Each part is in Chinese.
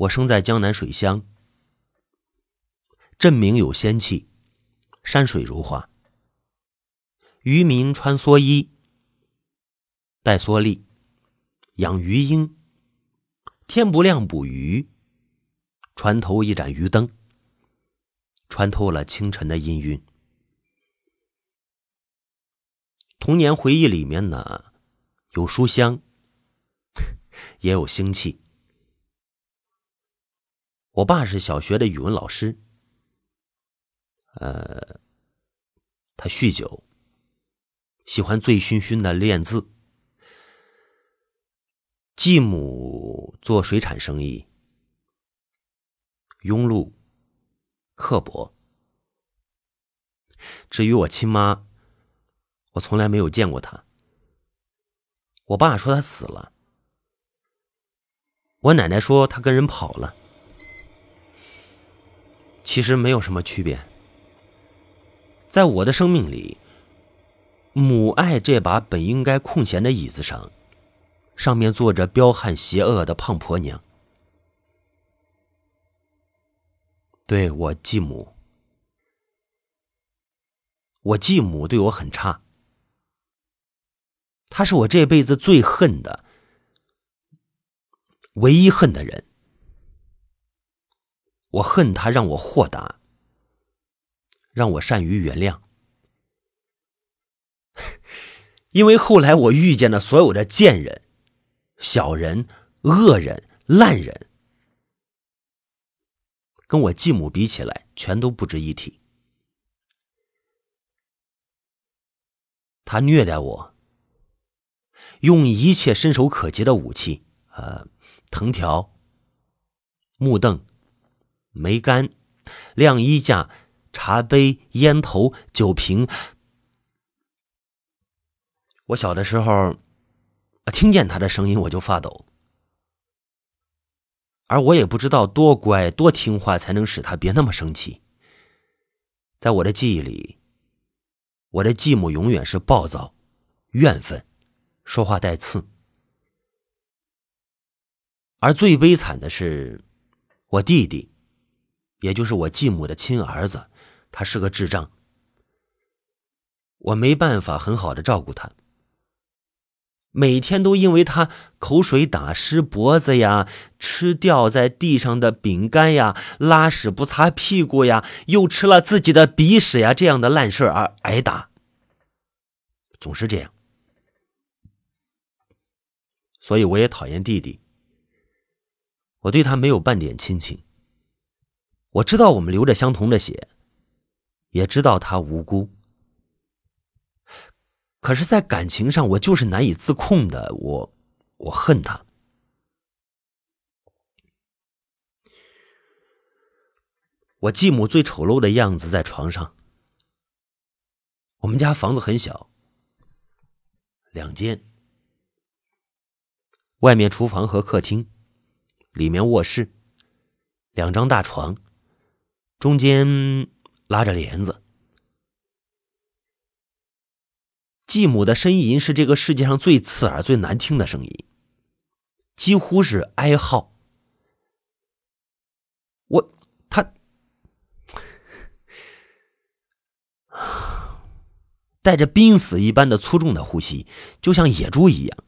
我生在江南水乡，镇名有仙气，山水如画，渔民穿蓑衣，戴蓑笠，养鱼鹰，天不亮捕鱼，船头一盏鱼灯，穿透了清晨的氤氲。童年回忆里面呢，有书香，也有腥气。我爸是小学的语文老师，呃，他酗酒，喜欢醉醺醺的练字。继母做水产生意，庸碌、刻薄。至于我亲妈。我从来没有见过他。我爸说他死了，我奶奶说他跟人跑了。其实没有什么区别。在我的生命里，母爱这把本应该空闲的椅子上，上面坐着彪悍邪恶的胖婆娘。对我继母，我继母对我很差。她是我这辈子最恨的、唯一恨的人。我恨他让我豁达，让我善于原谅。因为后来我遇见的所有的贱人、小人、恶人、烂人，跟我继母比起来，全都不值一提。他虐待我。用一切伸手可及的武器，呃，藤条、木凳、煤杆、晾衣架、茶杯、烟头、酒瓶。我小的时候，听见他的声音我就发抖，而我也不知道多乖、多听话才能使他别那么生气。在我的记忆里，我的继母永远是暴躁、怨愤。说话带刺，而最悲惨的是，我弟弟，也就是我继母的亲儿子，他是个智障。我没办法很好的照顾他，每天都因为他口水打湿脖子呀，吃掉在地上的饼干呀，拉屎不擦屁股呀，又吃了自己的鼻屎呀，这样的烂事而挨打，总是这样。所以我也讨厌弟弟，我对他没有半点亲情。我知道我们流着相同的血，也知道他无辜，可是，在感情上我就是难以自控的。我，我恨他。我继母最丑陋的样子在床上。我们家房子很小，两间。外面厨房和客厅，里面卧室，两张大床，中间拉着帘子。继母的呻吟是这个世界上最刺耳、最难听的声音，几乎是哀嚎。我他 带着濒死一般的粗重的呼吸，就像野猪一样。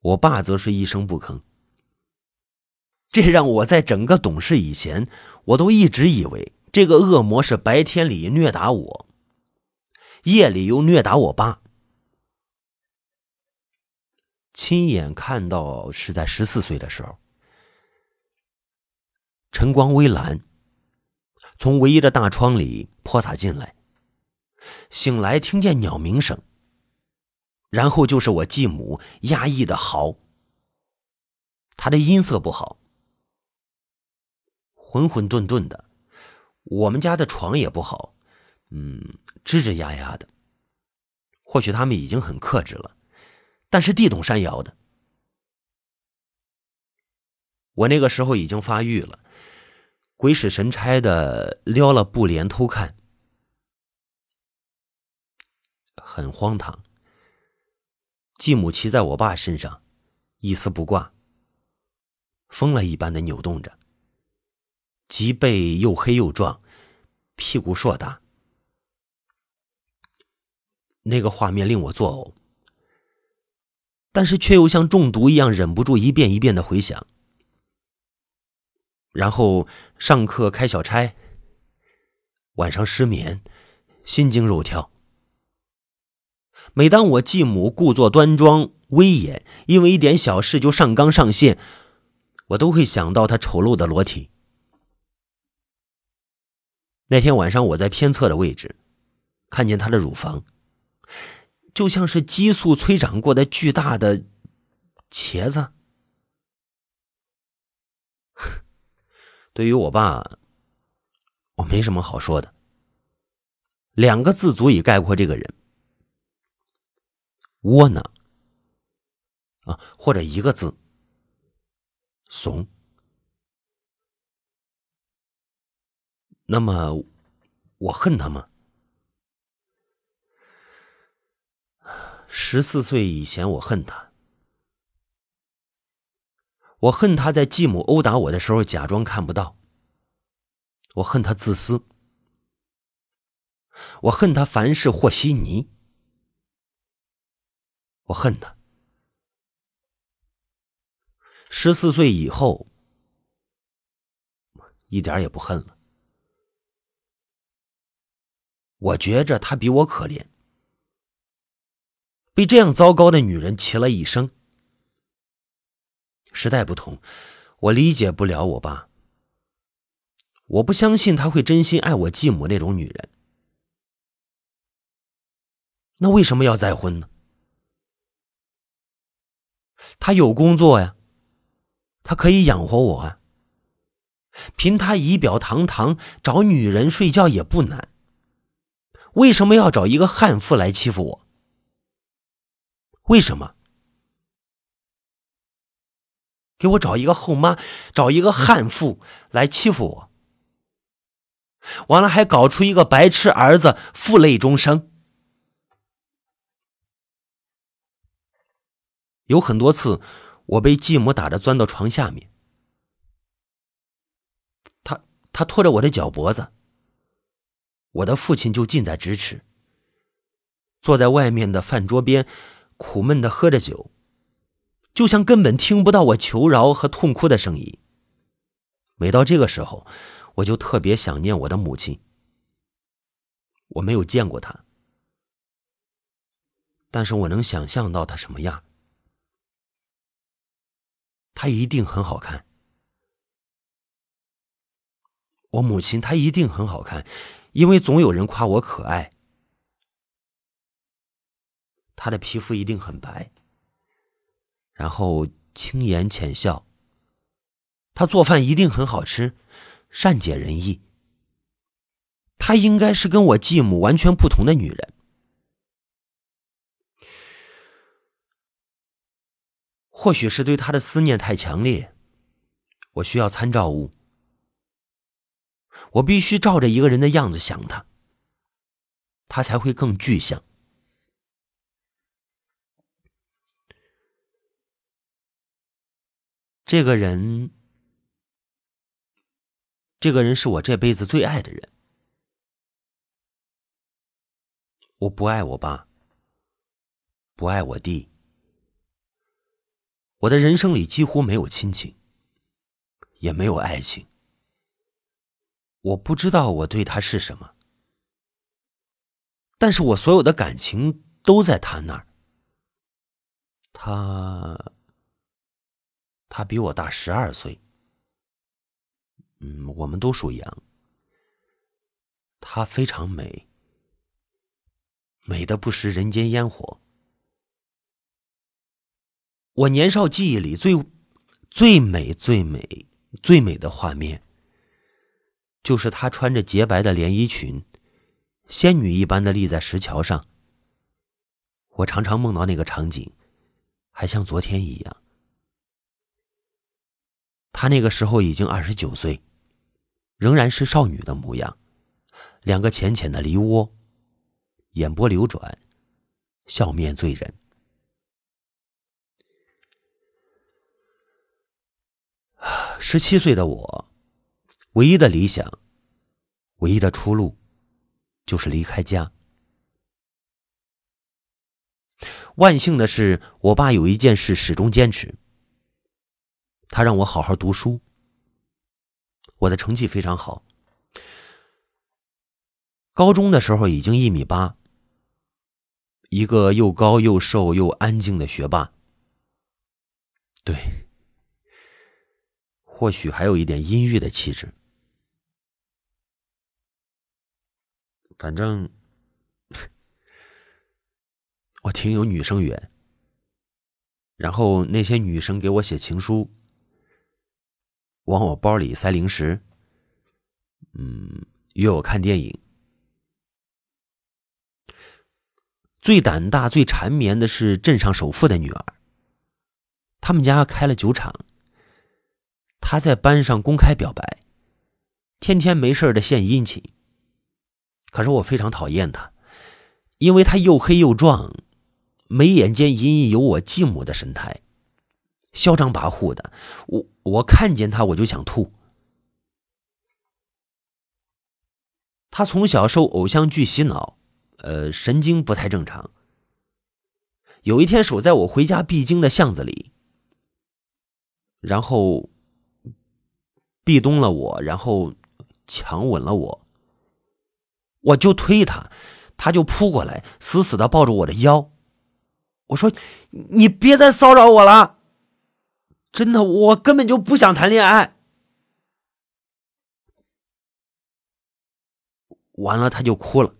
我爸则是一声不吭，这让我在整个懂事以前，我都一直以为这个恶魔是白天里虐打我，夜里又虐打我爸。亲眼看到是在十四岁的时候，晨光微蓝，从唯一的大窗里泼洒进来，醒来听见鸟鸣声。然后就是我继母压抑的嚎，她的音色不好，浑浑沌沌的。我们家的床也不好，嗯，吱吱呀呀的。或许他们已经很克制了，但是地动山摇的。我那个时候已经发育了，鬼使神差的撩了布帘偷看，很荒唐。继母骑在我爸身上，一丝不挂。疯了一般的扭动着，脊背又黑又壮，屁股硕大。那个画面令我作呕，但是却又像中毒一样，忍不住一遍一遍的回想。然后上课开小差，晚上失眠，心惊肉跳。每当我继母故作端庄威严，因为一点小事就上纲上线，我都会想到她丑陋的裸体。那天晚上，我在偏侧的位置，看见她的乳房。就像是激素催长过的巨大的茄子。对于我爸，我没什么好说的，两个字足以概括这个人：窝囊啊，或者一个字——怂。那么，我恨他吗？十四岁以前，我恨他。我恨他在继母殴打我的时候假装看不到。我恨他自私。我恨他凡事和稀泥。我恨他。十四岁以后，一点也不恨了。我觉着他比我可怜。被这样糟糕的女人骑了一生。时代不同，我理解不了我爸。我不相信他会真心爱我继母那种女人。那为什么要再婚呢？他有工作呀，他可以养活我啊。凭他仪表堂堂，找女人睡觉也不难。为什么要找一个悍妇来欺负我？为什么？给我找一个后妈，找一个悍妇来欺负我，完了还搞出一个白痴儿子，负累终生。有很多次，我被继母打着钻到床下面，他他拖着我的脚脖子，我的父亲就近在咫尺，坐在外面的饭桌边。苦闷的喝着酒，就像根本听不到我求饶和痛哭的声音。每到这个时候，我就特别想念我的母亲。我没有见过她，但是我能想象到她什么样。她一定很好看。我母亲她一定很好看，因为总有人夸我可爱。她的皮肤一定很白，然后轻言浅笑。她做饭一定很好吃，善解人意。她应该是跟我继母完全不同的女人。或许是对她的思念太强烈，我需要参照物。我必须照着一个人的样子想他，他才会更具象。这个人，这个人是我这辈子最爱的人。我不爱我爸，不爱我弟，我的人生里几乎没有亲情，也没有爱情。我不知道我对他是什么，但是我所有的感情都在他那儿。他。她比我大十二岁，嗯，我们都属羊。她非常美，美的不食人间烟火。我年少记忆里最最美、最美、最美的画面，就是她穿着洁白的连衣裙，仙女一般的立在石桥上。我常常梦到那个场景，还像昨天一样。她那个时候已经二十九岁，仍然是少女的模样，两个浅浅的梨窝，眼波流转，笑面醉人。十七岁的我，唯一的理想，唯一的出路，就是离开家。万幸的是，我爸有一件事始终坚持，他让我好好读书。我的成绩非常好，高中的时候已经一米八，一个又高又瘦又安静的学霸。对。或许还有一点阴郁的气质，反正我挺有女生缘。然后那些女生给我写情书，往我包里塞零食，嗯，约我看电影。最胆大、最缠绵的是镇上首富的女儿，他们家开了酒厂。他在班上公开表白，天天没事的献殷勤。可是我非常讨厌他，因为他又黑又壮，眉眼间隐隐有我继母的神态，嚣张跋扈的。我我看见他我就想吐。他从小受偶像剧洗脑，呃，神经不太正常。有一天守在我回家必经的巷子里，然后。壁咚了我，然后强吻了我。我就推他，他就扑过来，死死的抱着我的腰。我说：“你别再骚扰我了，真的，我根本就不想谈恋爱。”完了，他就哭了。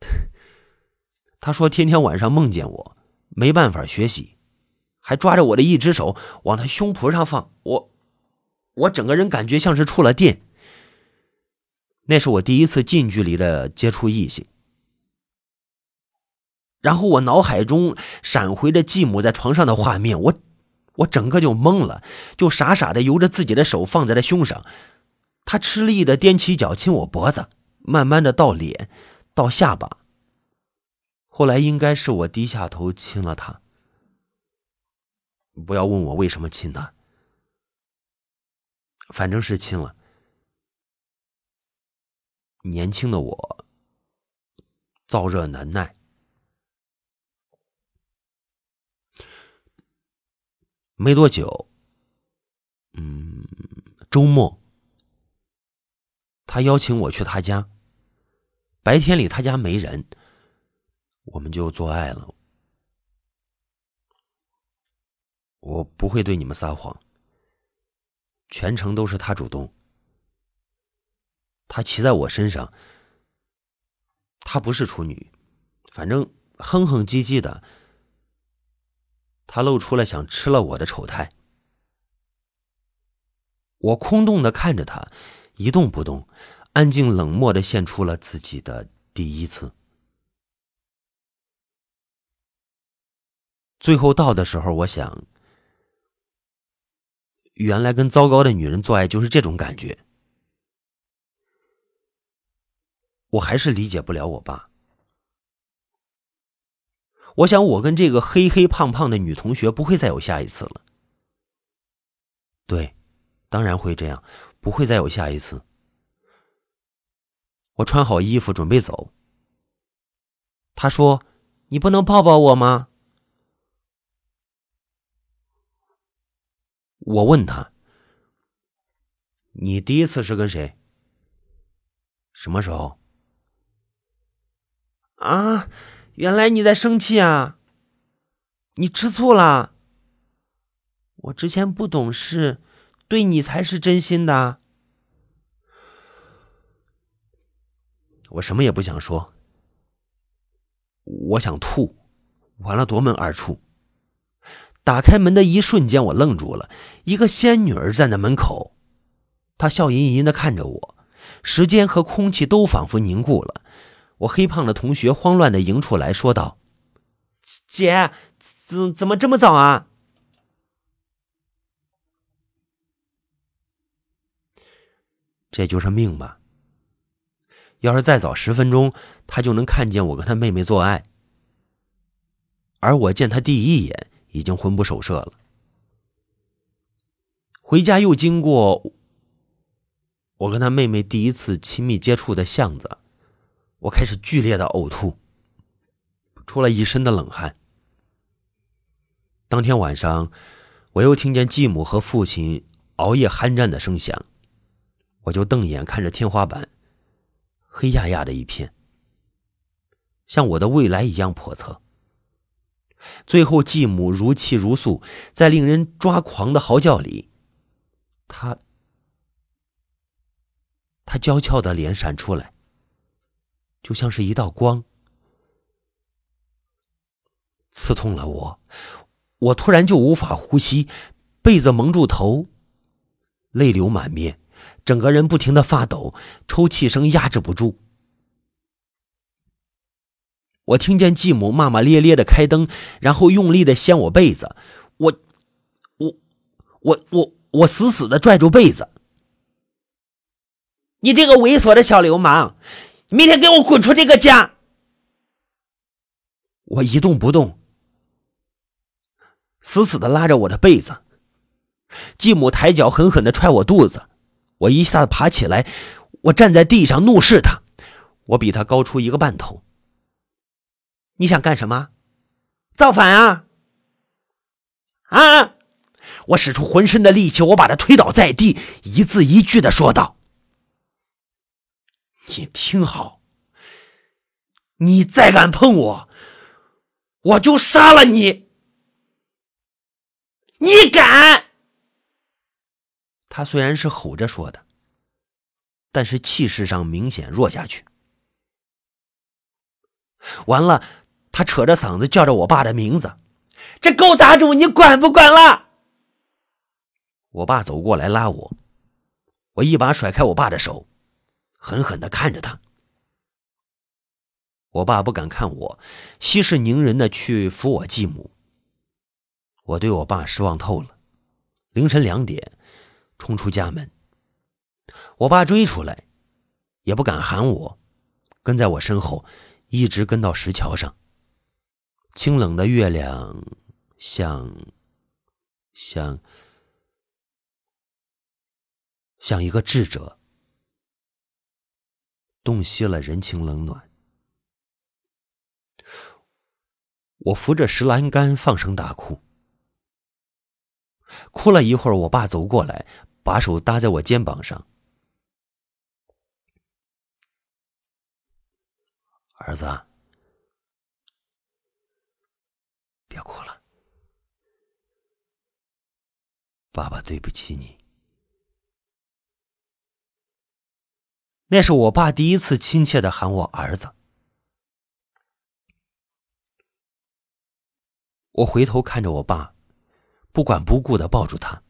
他说：“天天晚上梦见我，没办法学习，还抓着我的一只手往他胸脯上放。”我。我整个人感觉像是触了电。那是我第一次近距离的接触异性，然后我脑海中闪回着继母在床上的画面，我我整个就懵了，就傻傻的由着自己的手放在了胸上，他吃力的踮起脚亲我脖子，慢慢的到脸，到下巴，后来应该是我低下头亲了他。不要问我为什么亲他。反正是亲了。年轻的我燥热难耐，没多久，嗯，周末，他邀请我去他家。白天里他家没人，我们就做爱了。我不会对你们撒谎。全程都是他主动，他骑在我身上，她不是处女，反正哼哼唧唧的，他露出了想吃了我的丑态。我空洞的看着他，一动不动，安静冷漠的献出了自己的第一次。最后到的时候，我想。原来跟糟糕的女人做爱就是这种感觉，我还是理解不了我爸。我想我跟这个黑黑胖胖的女同学不会再有下一次了。对，当然会这样，不会再有下一次。我穿好衣服准备走，他说：“你不能抱抱我吗？”我问他：“你第一次是跟谁？什么时候？”啊，原来你在生气啊！你吃醋了？我之前不懂事，对你才是真心的。我什么也不想说，我想吐，完了夺门而出。打开门的一瞬间，我愣住了。一个仙女儿站在门口，她笑吟吟的看着我，时间和空气都仿佛凝固了。我黑胖的同学慌乱的迎出来说道：“姐，怎怎么这么早啊？”这就是命吧。要是再早十分钟，他就能看见我跟他妹妹做爱，而我见他第一眼。已经魂不守舍了。回家又经过我跟他妹妹第一次亲密接触的巷子，我开始剧烈的呕吐，出了一身的冷汗。当天晚上，我又听见继母和父亲熬夜酣战的声响，我就瞪眼看着天花板，黑压压的一片，像我的未来一样叵测。最后，继母如泣如诉，在令人抓狂的嚎叫里，她，她娇俏的脸闪出来，就像是一道光，刺痛了我。我突然就无法呼吸，被子蒙住头，泪流满面，整个人不停的发抖，抽泣声压制不住。我听见继母骂骂咧咧的开灯，然后用力的掀我被子，我，我，我，我，我死死的拽住被子。你这个猥琐的小流氓，明天给我滚出这个家！我一动不动，死死的拉着我的被子。继母抬脚狠狠的踹我肚子，我一下子爬起来，我站在地上怒视他，我比他高出一个半头。你想干什么？造反啊！啊！我使出浑身的力气，我把他推倒在地，一字一句的说道：“你听好，你再敢碰我，我就杀了你！你敢！”他虽然是吼着说的，但是气势上明显弱下去。完了。他扯着嗓子叫着我爸的名字：“这狗杂种，你管不管了？”我爸走过来拉我，我一把甩开我爸的手，狠狠的看着他。我爸不敢看我，息事宁人的去扶我继母。我对我爸失望透了。凌晨两点，冲出家门，我爸追出来，也不敢喊我，跟在我身后，一直跟到石桥上。清冷的月亮，像，像，像一个智者，洞悉了人情冷暖。我扶着石栏杆放声大哭，哭了一会儿，我爸走过来，把手搭在我肩膀上，儿子。别哭了，爸爸对不起你。那是我爸第一次亲切的喊我儿子。我回头看着我爸，不管不顾的抱住他。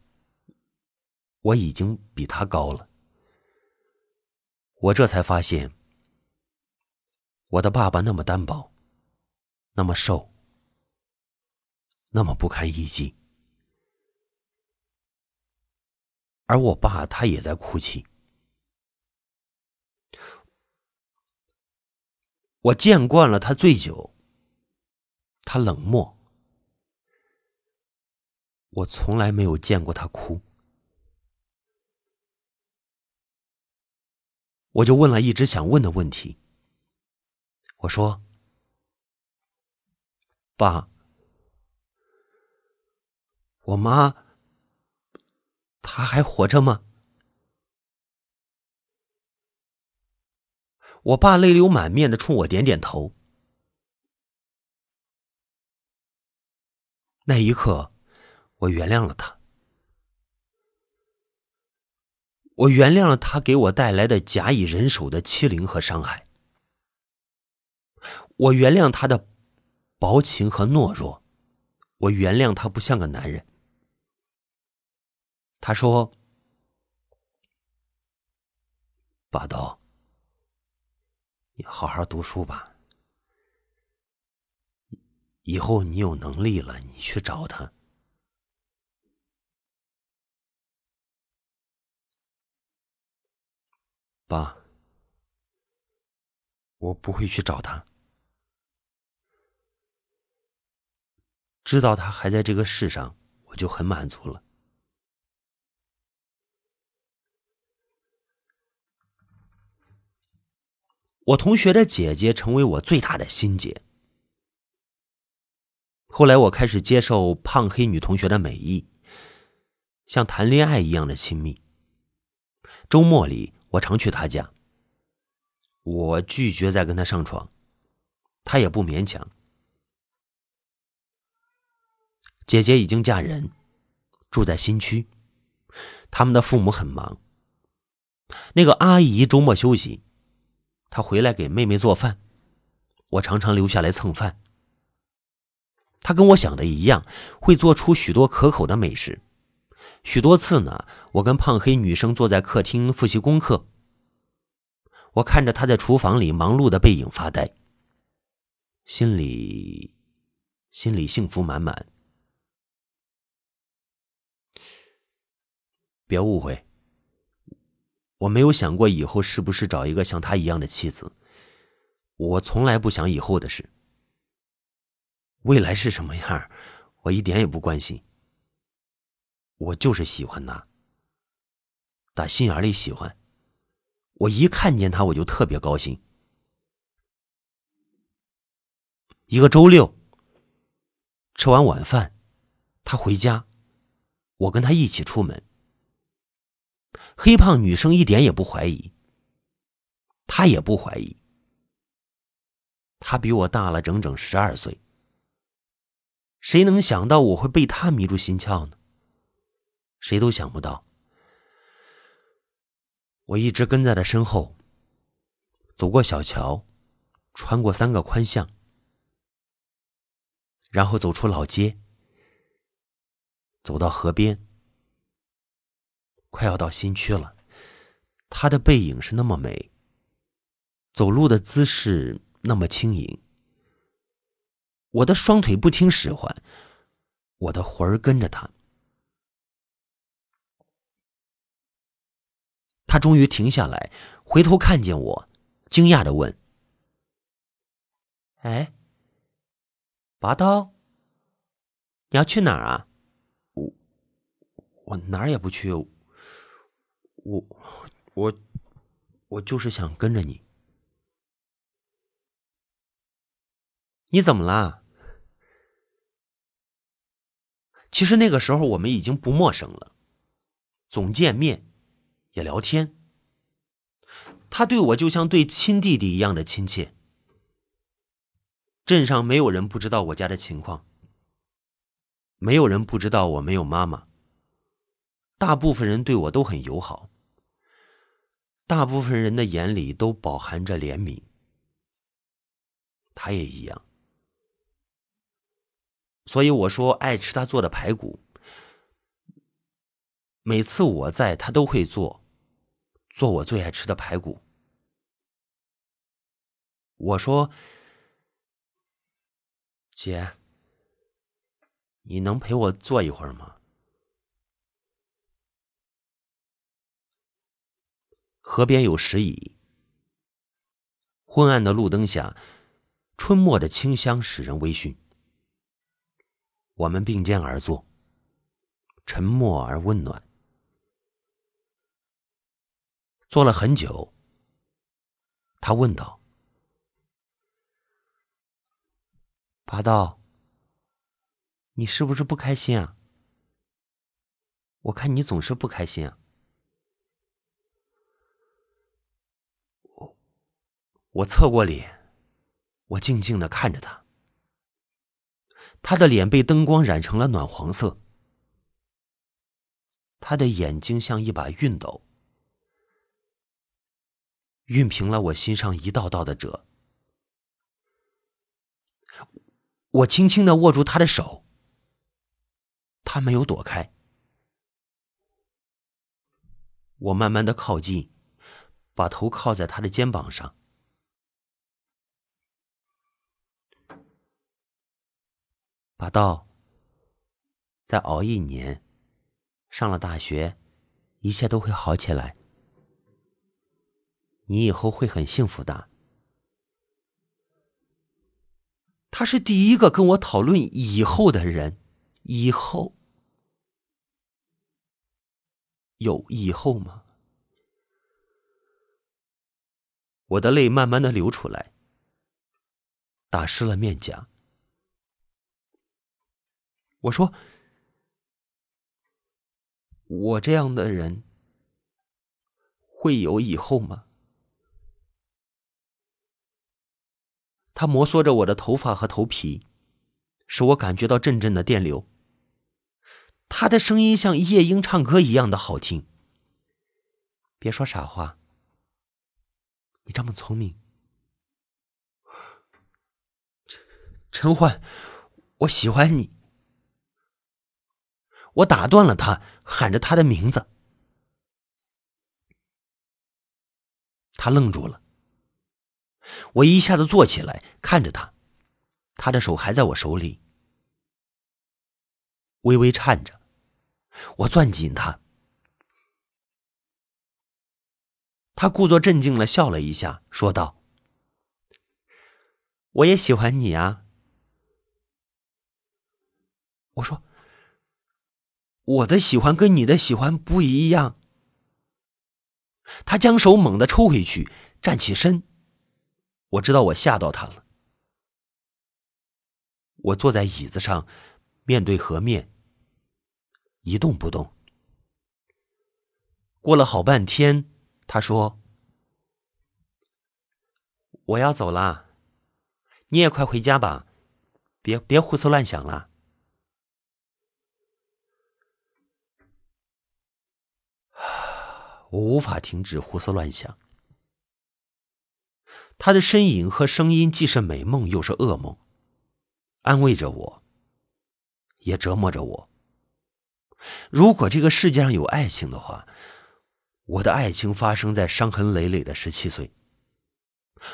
我已经比他高了。我这才发现，我的爸爸那么单薄，那么瘦。那么不堪一击，而我爸他也在哭泣。我见惯了他醉酒，他冷漠，我从来没有见过他哭。我就问了一直想问的问题，我说：“爸。”我妈，她还活着吗？我爸泪流满面的冲我点点头。那一刻，我原谅了他，我原谅了他给我带来的假以人手的欺凌和伤害，我原谅他的薄情和懦弱，我原谅他不像个男人。他说：“八刀，你好好读书吧。以后你有能力了，你去找他。爸，我不会去找他。知道他还在这个世上，我就很满足了。”我同学的姐姐成为我最大的心结。后来我开始接受胖黑女同学的美意，像谈恋爱一样的亲密。周末里，我常去她家。我拒绝再跟她上床，她也不勉强。姐姐已经嫁人，住在新区，他们的父母很忙。那个阿姨周末休息。他回来给妹妹做饭，我常常留下来蹭饭。他跟我想的一样，会做出许多可口的美食。许多次呢，我跟胖黑女生坐在客厅复习功课，我看着他在厨房里忙碌的背影发呆，心里心里幸福满满。别误会。我没有想过以后是不是找一个像她一样的妻子。我从来不想以后的事。未来是什么样，我一点也不关心。我就是喜欢她，打心眼里喜欢。我一看见她，我就特别高兴。一个周六，吃完晚饭，她回家，我跟她一起出门。黑胖女生一点也不怀疑，她也不怀疑。她比我大了整整十二岁。谁能想到我会被她迷住心窍呢？谁都想不到。我一直跟在她身后，走过小桥，穿过三个宽巷，然后走出老街，走到河边。快要到新区了，他的背影是那么美，走路的姿势那么轻盈。我的双腿不听使唤，我的魂儿跟着他。他终于停下来，回头看见我，惊讶的问：“哎，拔刀，你要去哪儿啊？”“我我哪儿也不去。”我我我就是想跟着你。你怎么啦？其实那个时候我们已经不陌生了，总见面，也聊天。他对我就像对亲弟弟一样的亲切。镇上没有人不知道我家的情况，没有人不知道我没有妈妈。大部分人对我都很友好。大部分人的眼里都饱含着怜悯，他也一样。所以我说爱吃他做的排骨。每次我在，他都会做，做我最爱吃的排骨。我说：“姐，你能陪我坐一会儿吗？”河边有石椅，昏暗的路灯下，春末的清香使人微醺。我们并肩而坐，沉默而温暖。坐了很久，他问道：“八道，你是不是不开心啊？我看你总是不开心啊。”我侧过脸，我静静的看着他。他的脸被灯光染成了暖黄色，他的眼睛像一把熨斗，熨平了我心上一道道的褶。我轻轻的握住他的手，他没有躲开。我慢慢的靠近，把头靠在他的肩膀上。马道，再熬一年，上了大学，一切都会好起来。你以后会很幸福的。他是第一个跟我讨论以后的人，以后有以后吗？我的泪慢慢的流出来，打湿了面颊。我说：“我这样的人会有以后吗？”他摩挲着我的头发和头皮，使我感觉到阵阵的电流。他的声音像夜莺唱歌一样的好听。别说傻话，你这么聪明，陈陈欢，我喜欢你。我打断了他，喊着他的名字。他愣住了。我一下子坐起来，看着他，他的手还在我手里，微微颤着。我攥紧他，他故作镇静了，笑了一下，说道：“我也喜欢你啊。”我说。我的喜欢跟你的喜欢不一样。他将手猛地抽回去，站起身。我知道我吓到他了。我坐在椅子上，面对河面，一动不动。过了好半天，他说：“我要走了，你也快回家吧，别别胡思乱想了。”我无法停止胡思乱想。他的身影和声音既是美梦又是噩梦，安慰着我，也折磨着我。如果这个世界上有爱情的话，我的爱情发生在伤痕累累的十七岁。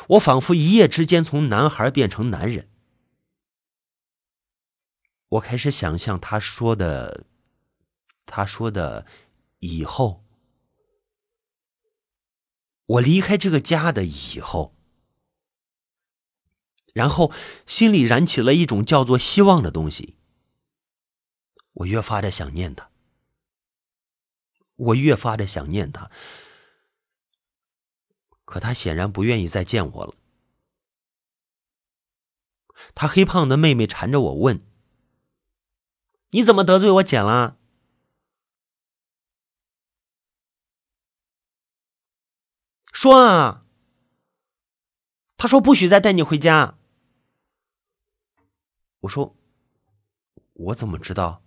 我仿佛一夜之间从男孩变成男人。我开始想象他说的，他说的以后。我离开这个家的以后，然后心里燃起了一种叫做希望的东西。我越发的想念他，我越发的想念他，可他显然不愿意再见我了。他黑胖的妹妹缠着我问：“你怎么得罪我姐了？”说啊！他说不许再带你回家。我说，我怎么知道？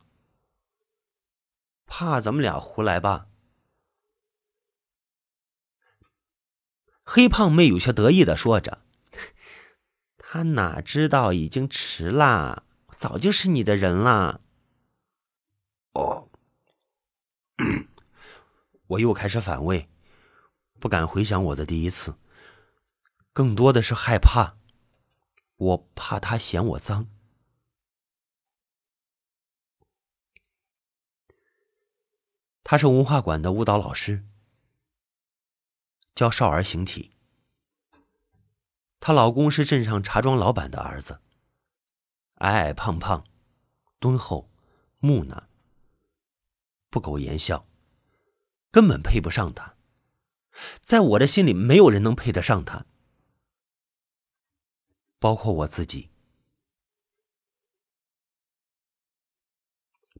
怕咱们俩胡来吧？黑胖妹有些得意的说着：“他哪知道已经迟啦，早就是你的人啦。”哦，我又开始反胃。不敢回想我的第一次，更多的是害怕。我怕他嫌我脏。他是文化馆的舞蹈老师，教少儿形体。她老公是镇上茶庄老板的儿子，矮矮胖胖，敦厚木讷，不苟言笑，根本配不上她。在我的心里，没有人能配得上他，包括我自己。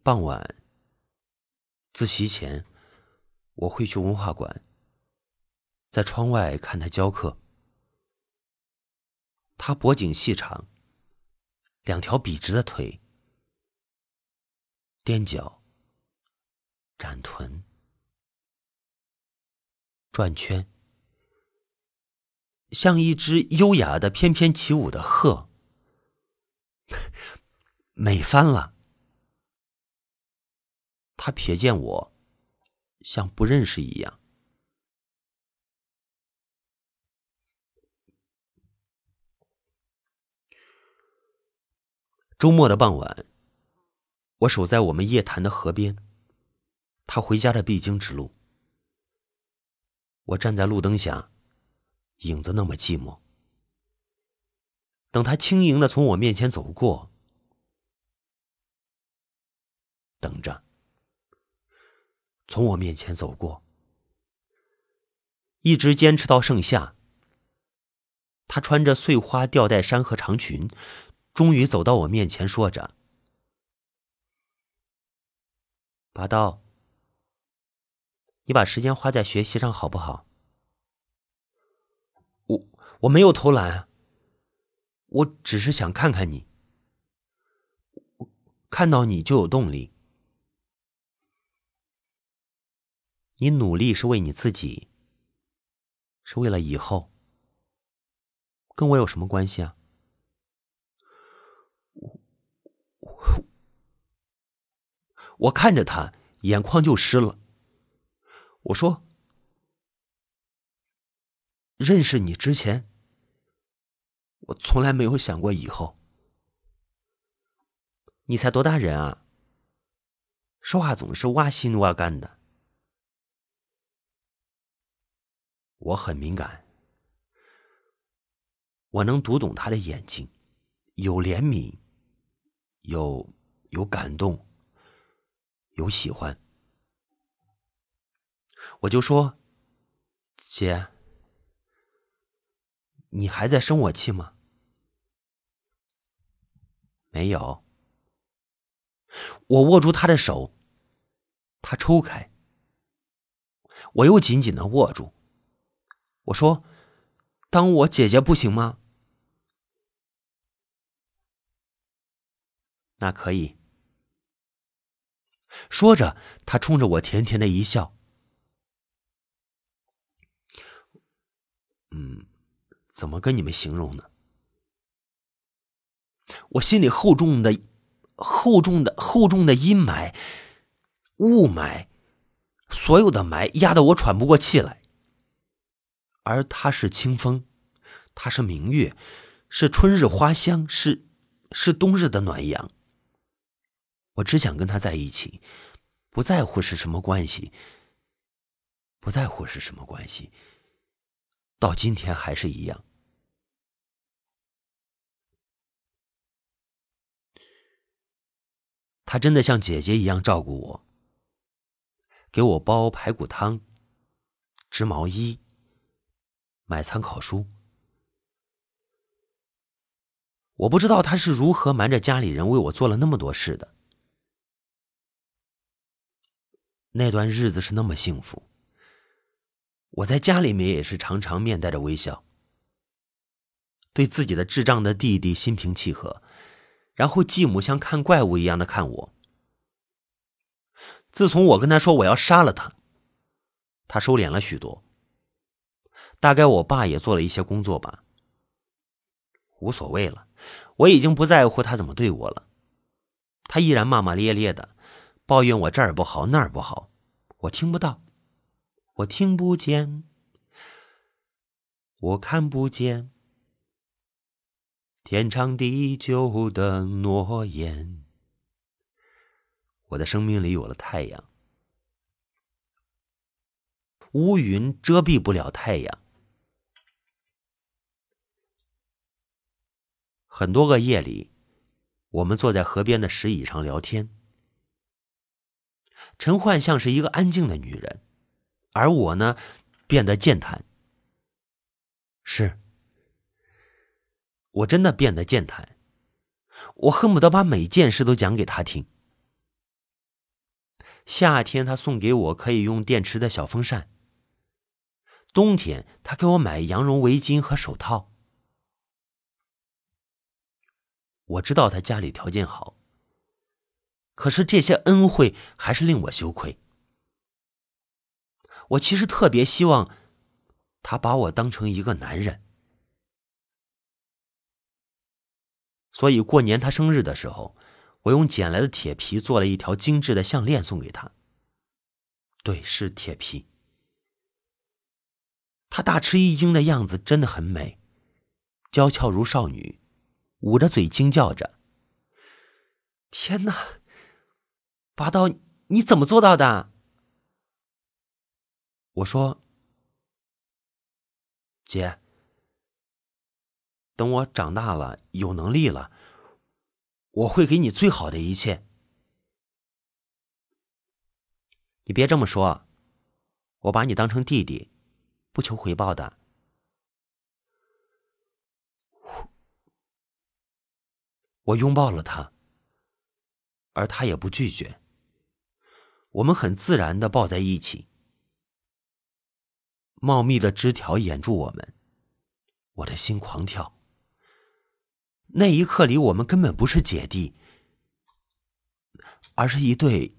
傍晚，自习前，我会去文化馆，在窗外看他教课。他脖颈细长，两条笔直的腿，踮脚，展臀。转圈，像一只优雅的翩翩起舞的鹤，美翻了。他瞥见我，像不认识一样。周末的傍晚，我守在我们夜谈的河边，他回家的必经之路。我站在路灯下，影子那么寂寞。等他轻盈的从我面前走过，等着，从我面前走过，一直坚持到盛夏，他穿着碎花吊带衫和长裙，终于走到我面前，说着：“拔刀，你把时间花在学习上好不好？”我我没有偷懒，我只是想看看你，看到你就有动力。你努力是为你自己，是为了以后，跟我有什么关系啊？我我看着他，眼眶就湿了。我说：“认识你之前，我从来没有想过以后。你才多大人啊？说话总是挖心挖肝的。”我很敏感，我能读懂他的眼睛，有怜悯，有有感动，有喜欢。我就说：“姐，你还在生我气吗？”没有。我握住他的手，他抽开，我又紧紧的握住。我说：“当我姐姐不行吗？”那可以。说着，他冲着我甜甜的一笑。嗯，怎么跟你们形容呢？我心里厚重的、厚重的、厚重的阴霾、雾霾，所有的霾压得我喘不过气来。而他是清风，他是明月，是春日花香，是是冬日的暖阳。我只想跟他在一起，不在乎是什么关系，不在乎是什么关系。到今天还是一样。他真的像姐姐一样照顾我，给我煲排骨汤，织毛衣。买参考书，我不知道他是如何瞒着家里人为我做了那么多事的。那段日子是那么幸福，我在家里面也是常常面带着微笑，对自己的智障的弟弟心平气和，然后继母像看怪物一样的看我。自从我跟他说我要杀了他，他收敛了许多。大概我爸也做了一些工作吧，无所谓了，我已经不在乎他怎么对我了。他依然骂骂咧咧的，抱怨我这儿不好那儿不好，我听不到，我听不见，我看不见，天长地久的诺言。我的生命里有了太阳，乌云遮蔽不了太阳。很多个夜里，我们坐在河边的石椅上聊天。陈焕像是一个安静的女人，而我呢，变得健谈。是，我真的变得健谈。我恨不得把每件事都讲给他听。夏天，他送给我可以用电池的小风扇；冬天，他给我买羊绒围巾和手套。我知道他家里条件好，可是这些恩惠还是令我羞愧。我其实特别希望他把我当成一个男人，所以过年他生日的时候，我用捡来的铁皮做了一条精致的项链送给他。对，是铁皮。他大吃一惊的样子真的很美，娇俏如少女。捂着嘴惊叫着：“天哪，拔刀，你怎么做到的？”我说姐等我长大了有能力了我会给你最好的一切。你别这么说我把你当成弟弟不求回报的。我拥抱了他而他也不拒绝。我们很自然的抱在一起茂密的枝条掩住我们，我的心狂跳。那一刻里，我们根本不是姐弟，而是一对